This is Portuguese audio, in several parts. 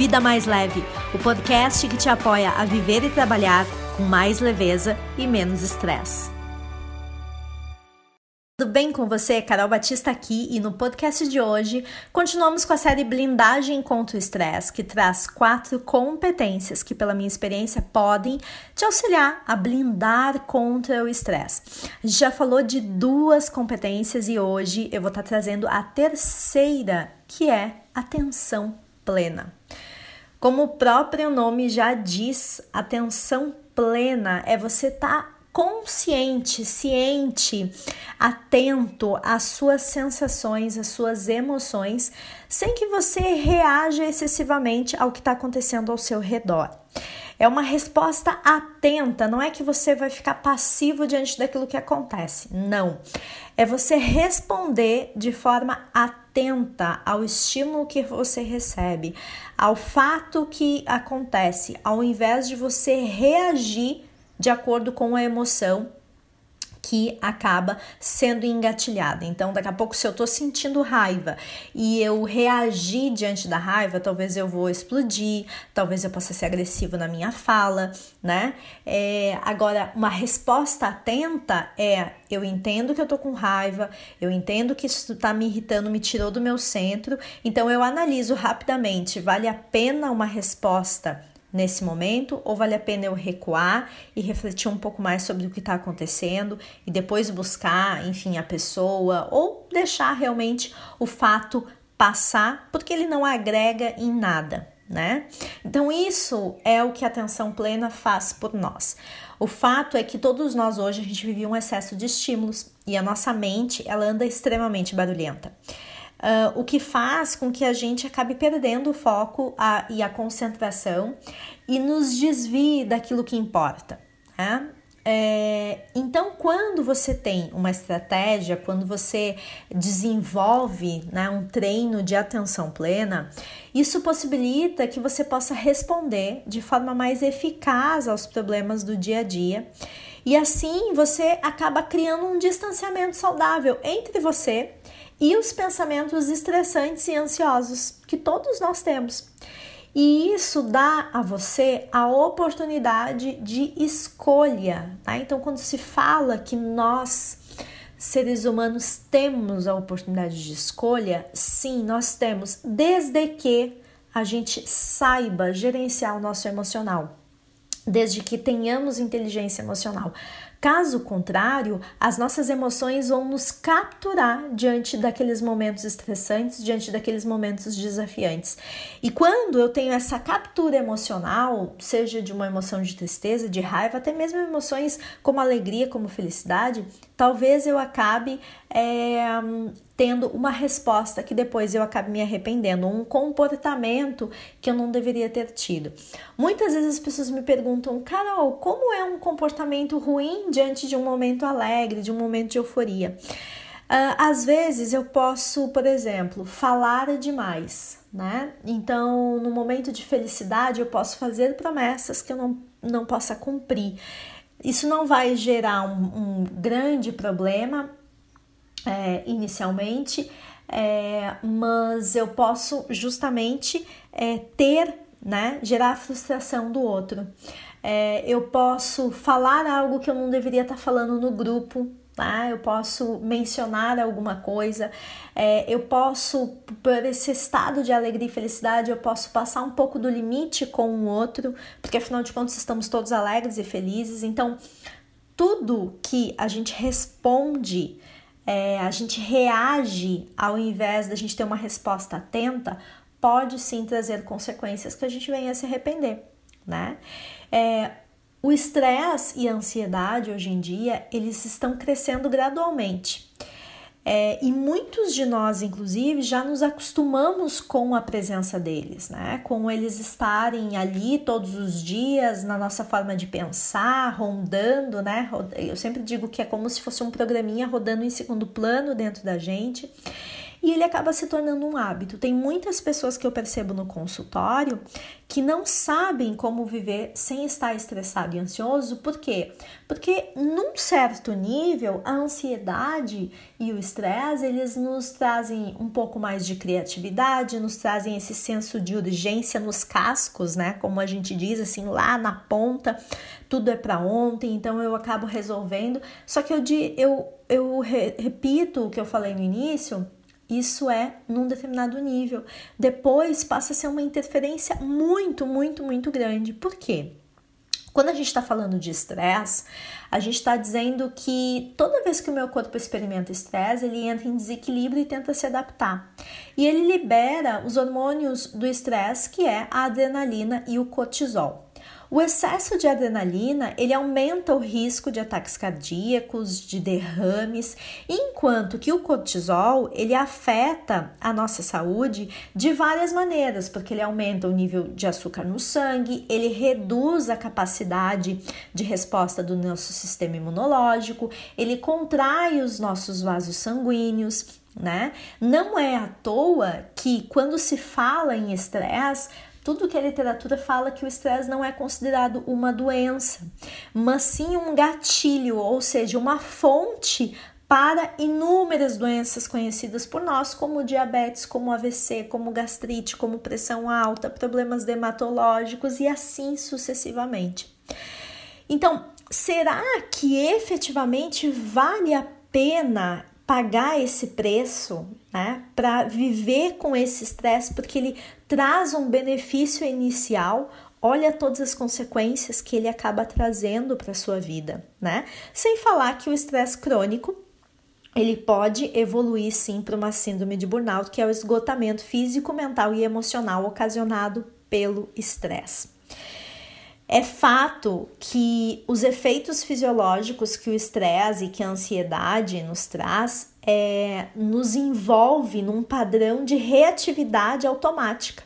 Vida Mais Leve, o podcast que te apoia a viver e trabalhar com mais leveza e menos estresse. Tudo bem com você? Carol Batista aqui e no podcast de hoje continuamos com a série Blindagem contra o Estresse, que traz quatro competências que, pela minha experiência, podem te auxiliar a blindar contra o estresse. Já falou de duas competências e hoje eu vou estar trazendo a terceira, que é atenção plena. Como o próprio nome já diz, atenção plena é você estar tá consciente, ciente, atento às suas sensações, às suas emoções, sem que você reaja excessivamente ao que está acontecendo ao seu redor. É uma resposta atenta, não é que você vai ficar passivo diante daquilo que acontece. Não. É você responder de forma atenta ao estímulo que você recebe, ao fato que acontece, ao invés de você reagir de acordo com a emoção que acaba sendo engatilhada. Então, daqui a pouco, se eu tô sentindo raiva e eu reagir diante da raiva, talvez eu vou explodir, talvez eu possa ser agressivo na minha fala, né? É, agora, uma resposta atenta é: eu entendo que eu tô com raiva, eu entendo que isso tá me irritando, me tirou do meu centro, então eu analiso rapidamente, vale a pena uma resposta nesse momento ou vale a pena eu recuar e refletir um pouco mais sobre o que está acontecendo e depois buscar, enfim, a pessoa ou deixar realmente o fato passar porque ele não agrega em nada, né? Então, isso é o que a atenção plena faz por nós. O fato é que todos nós hoje a gente vive um excesso de estímulos e a nossa mente ela anda extremamente barulhenta uh, o que faz com que a gente acabe perdendo o foco a, e a concentração e nos desvie daquilo que importa. Né? É, então, quando você tem uma estratégia, quando você desenvolve né, um treino de atenção plena, isso possibilita que você possa responder de forma mais eficaz aos problemas do dia a dia. E assim você acaba criando um distanciamento saudável entre você e os pensamentos estressantes e ansiosos que todos nós temos. E isso dá a você a oportunidade de escolha, tá? Então, quando se fala que nós, seres humanos, temos a oportunidade de escolha, sim, nós temos, desde que a gente saiba gerenciar o nosso emocional, desde que tenhamos inteligência emocional. Caso contrário, as nossas emoções vão nos capturar diante daqueles momentos estressantes, diante daqueles momentos desafiantes. E quando eu tenho essa captura emocional, seja de uma emoção de tristeza, de raiva, até mesmo emoções como alegria, como felicidade, talvez eu acabe é, tendo uma resposta que depois eu acabe me arrependendo, um comportamento que eu não deveria ter tido. Muitas vezes as pessoas me perguntam, Carol, como é um comportamento ruim diante de um momento alegre, de um momento de euforia? Uh, às vezes eu posso, por exemplo, falar demais, né? Então, no momento de felicidade, eu posso fazer promessas que eu não, não possa cumprir. Isso não vai gerar um, um grande problema, é, inicialmente, é, mas eu posso justamente é, ter, né, gerar a frustração do outro. É, eu posso falar algo que eu não deveria estar falando no grupo, tá? Eu posso mencionar alguma coisa, é, eu posso, por esse estado de alegria e felicidade, eu posso passar um pouco do limite com o outro, porque afinal de contas estamos todos alegres e felizes. Então, tudo que a gente responde é, a gente reage ao invés da gente ter uma resposta atenta, pode sim trazer consequências que a gente venha a se arrepender, né? É, o estresse e a ansiedade hoje em dia eles estão crescendo gradualmente. É, e muitos de nós, inclusive, já nos acostumamos com a presença deles, né? Com eles estarem ali todos os dias na nossa forma de pensar, rondando, né? Eu sempre digo que é como se fosse um programinha rodando em segundo plano dentro da gente. E ele acaba se tornando um hábito. Tem muitas pessoas que eu percebo no consultório que não sabem como viver sem estar estressado e ansioso, por quê? Porque num certo nível, a ansiedade e o estresse, eles nos trazem um pouco mais de criatividade, nos trazem esse senso de urgência nos cascos, né? Como a gente diz assim, lá na ponta, tudo é para ontem, então eu acabo resolvendo. Só que eu, eu, eu repito o que eu falei no início, isso é num determinado nível. Depois passa a ser uma interferência muito, muito, muito grande. Por quê? Quando a gente está falando de estresse, a gente está dizendo que toda vez que o meu corpo experimenta estresse, ele entra em desequilíbrio e tenta se adaptar. E ele libera os hormônios do estresse, que é a adrenalina e o cortisol. O excesso de adrenalina, ele aumenta o risco de ataques cardíacos, de derrames, enquanto que o cortisol, ele afeta a nossa saúde de várias maneiras, porque ele aumenta o nível de açúcar no sangue, ele reduz a capacidade de resposta do nosso sistema imunológico, ele contrai os nossos vasos sanguíneos, né? Não é à toa que quando se fala em estresse, tudo que a literatura fala que o estresse não é considerado uma doença, mas sim um gatilho, ou seja, uma fonte para inúmeras doenças conhecidas por nós, como diabetes, como AVC, como gastrite, como pressão alta, problemas dermatológicos e assim sucessivamente. Então, será que efetivamente vale a pena pagar esse preço, né, para viver com esse estresse, porque ele traz um benefício inicial. Olha todas as consequências que ele acaba trazendo para sua vida, né? Sem falar que o estresse crônico ele pode evoluir sim para uma síndrome de burnout, que é o esgotamento físico, mental e emocional ocasionado pelo estresse. É fato que os efeitos fisiológicos que o estresse e que a ansiedade nos traz é, nos envolve num padrão de reatividade automática,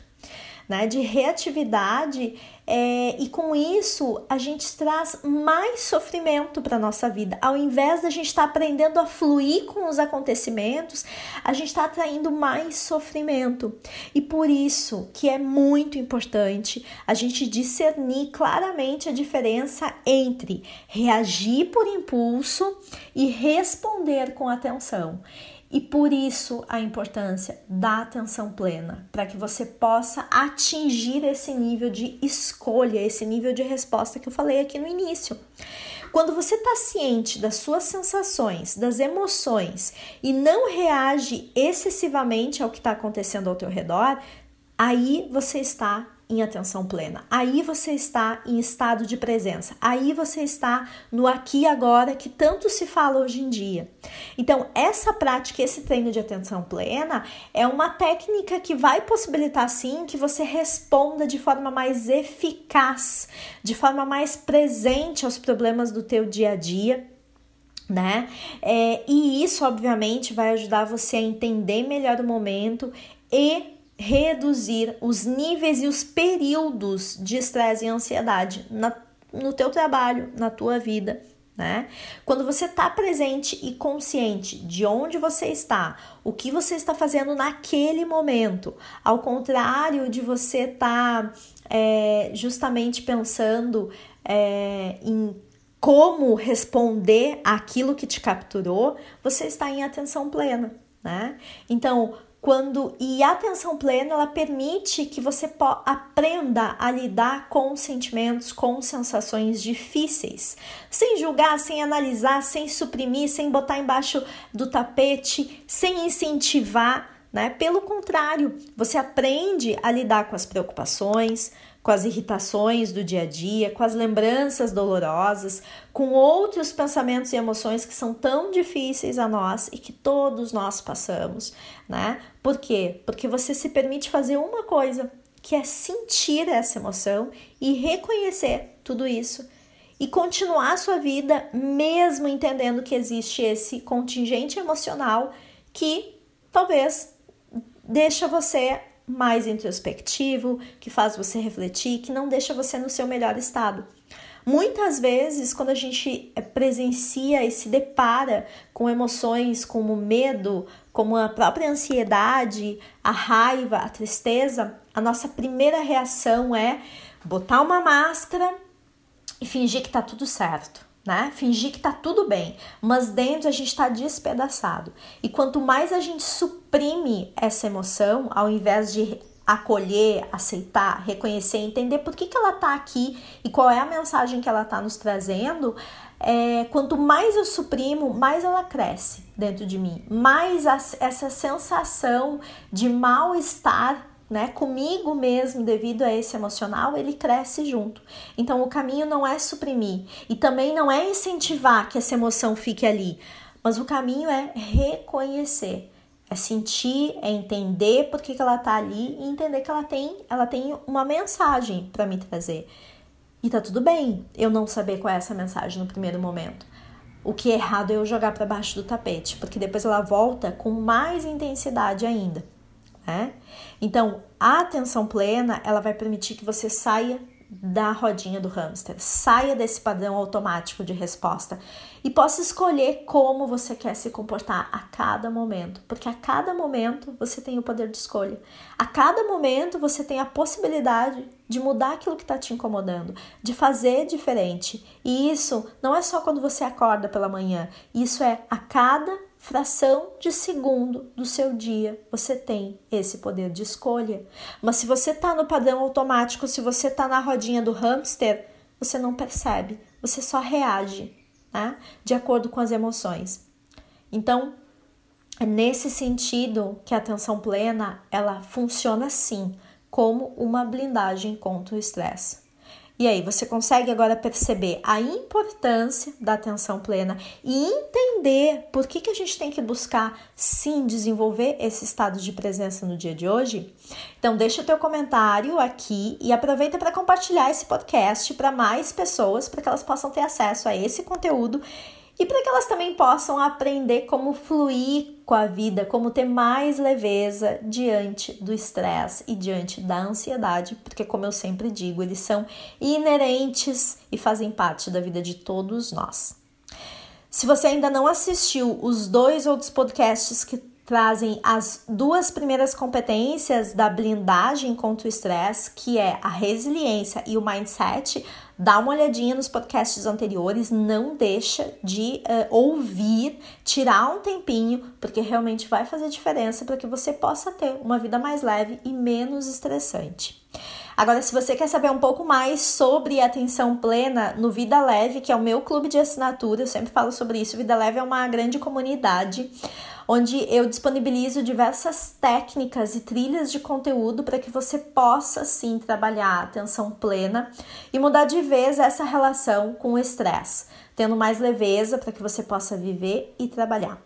né? De reatividade é, e com isso a gente traz mais sofrimento para nossa vida. Ao invés da gente estar tá aprendendo a fluir com os acontecimentos, a gente está atraindo mais sofrimento. E por isso que é muito importante a gente discernir claramente a diferença entre reagir por impulso e responder com atenção. E por isso a importância da atenção plena, para que você possa atingir esse nível de escolha, esse nível de resposta que eu falei aqui no início. Quando você está ciente das suas sensações, das emoções e não reage excessivamente ao que está acontecendo ao teu redor, aí você está em atenção plena. Aí você está em estado de presença. Aí você está no aqui e agora que tanto se fala hoje em dia. Então, essa prática, esse treino de atenção plena é uma técnica que vai possibilitar sim que você responda de forma mais eficaz, de forma mais presente aos problemas do teu dia a dia né? É, e isso, obviamente, vai ajudar você a entender melhor o momento e reduzir os níveis e os períodos de estresse e ansiedade na, no teu trabalho, na tua vida, né? Quando você está presente e consciente de onde você está, o que você está fazendo naquele momento, ao contrário de você estar tá, é, justamente pensando é, em como responder aquilo que te capturou, você está em atenção plena, né? Então, quando e a atenção plena ela permite que você aprenda a lidar com sentimentos, com sensações difíceis, sem julgar, sem analisar, sem suprimir, sem botar embaixo do tapete, sem incentivar, né? Pelo contrário, você aprende a lidar com as preocupações, com as irritações do dia a dia, com as lembranças dolorosas, com outros pensamentos e emoções que são tão difíceis a nós e que todos nós passamos, né? Por quê? Porque você se permite fazer uma coisa, que é sentir essa emoção e reconhecer tudo isso e continuar a sua vida mesmo entendendo que existe esse contingente emocional que talvez deixa você mais introspectivo, que faz você refletir, que não deixa você no seu melhor estado. Muitas vezes, quando a gente eh, presencia e se depara com emoções como medo, como a própria ansiedade, a raiva, a tristeza, a nossa primeira reação é botar uma máscara e fingir que tá tudo certo. Né? Fingir que tá tudo bem, mas dentro a gente está despedaçado. E quanto mais a gente suprime essa emoção, ao invés de acolher, aceitar, reconhecer, entender por que, que ela está aqui e qual é a mensagem que ela está nos trazendo, é, quanto mais eu suprimo, mais ela cresce dentro de mim, mais a, essa sensação de mal-estar né, comigo mesmo devido a esse emocional, ele cresce junto. Então o caminho não é suprimir e também não é incentivar que essa emoção fique ali, mas o caminho é reconhecer é sentir, é entender por que, que ela tá ali e entender que ela tem, ela tem uma mensagem para me trazer. E tá tudo bem eu não saber qual é essa mensagem no primeiro momento. O que é errado é eu jogar para baixo do tapete, porque depois ela volta com mais intensidade ainda, né? Então, a atenção plena, ela vai permitir que você saia da rodinha do hamster, saia desse padrão automático de resposta e possa escolher como você quer se comportar a cada momento, porque a cada momento você tem o poder de escolha. A cada momento você tem a possibilidade de mudar aquilo que está te incomodando, de fazer diferente. E isso não é só quando você acorda pela manhã, isso é a cada fração de segundo do seu dia você tem esse poder de escolha. Mas se você está no padrão automático, se você está na rodinha do hamster, você não percebe, você só reage né? de acordo com as emoções. Então, é nesse sentido que a atenção plena ela funciona sim como uma blindagem contra o estresse. E aí, você consegue agora perceber a importância da atenção plena e entender por que, que a gente tem que buscar sim desenvolver esse estado de presença no dia de hoje? Então, deixa o teu comentário aqui e aproveita para compartilhar esse podcast para mais pessoas, para que elas possam ter acesso a esse conteúdo e para que elas também possam aprender como fluir com a vida, como ter mais leveza diante do estresse e diante da ansiedade, porque, como eu sempre digo, eles são inerentes e fazem parte da vida de todos nós. Se você ainda não assistiu os dois outros podcasts que trazem as duas primeiras competências da blindagem contra o estresse, que é a resiliência e o mindset, Dá uma olhadinha nos podcasts anteriores, não deixa de uh, ouvir, tirar um tempinho, porque realmente vai fazer diferença para que você possa ter uma vida mais leve e menos estressante. Agora, se você quer saber um pouco mais sobre atenção plena no Vida Leve, que é o meu clube de assinatura, eu sempre falo sobre isso. Vida Leve é uma grande comunidade onde eu disponibilizo diversas técnicas e trilhas de conteúdo para que você possa sim trabalhar a atenção plena e mudar de vez essa relação com o estresse, tendo mais leveza para que você possa viver e trabalhar.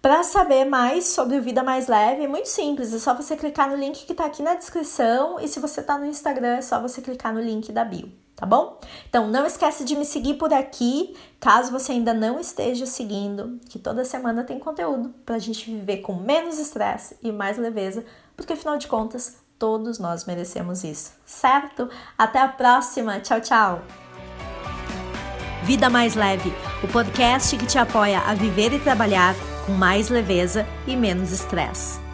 Para saber mais sobre o Vida Mais Leve, é muito simples, é só você clicar no link que está aqui na descrição e se você está no Instagram, é só você clicar no link da bio tá bom? Então não esquece de me seguir por aqui, caso você ainda não esteja seguindo, que toda semana tem conteúdo para a gente viver com menos estresse e mais leveza, porque afinal de contas todos nós merecemos isso, certo? Até a próxima, tchau, tchau. Vida Mais Leve, o podcast que te apoia a viver e trabalhar com mais leveza e menos estresse.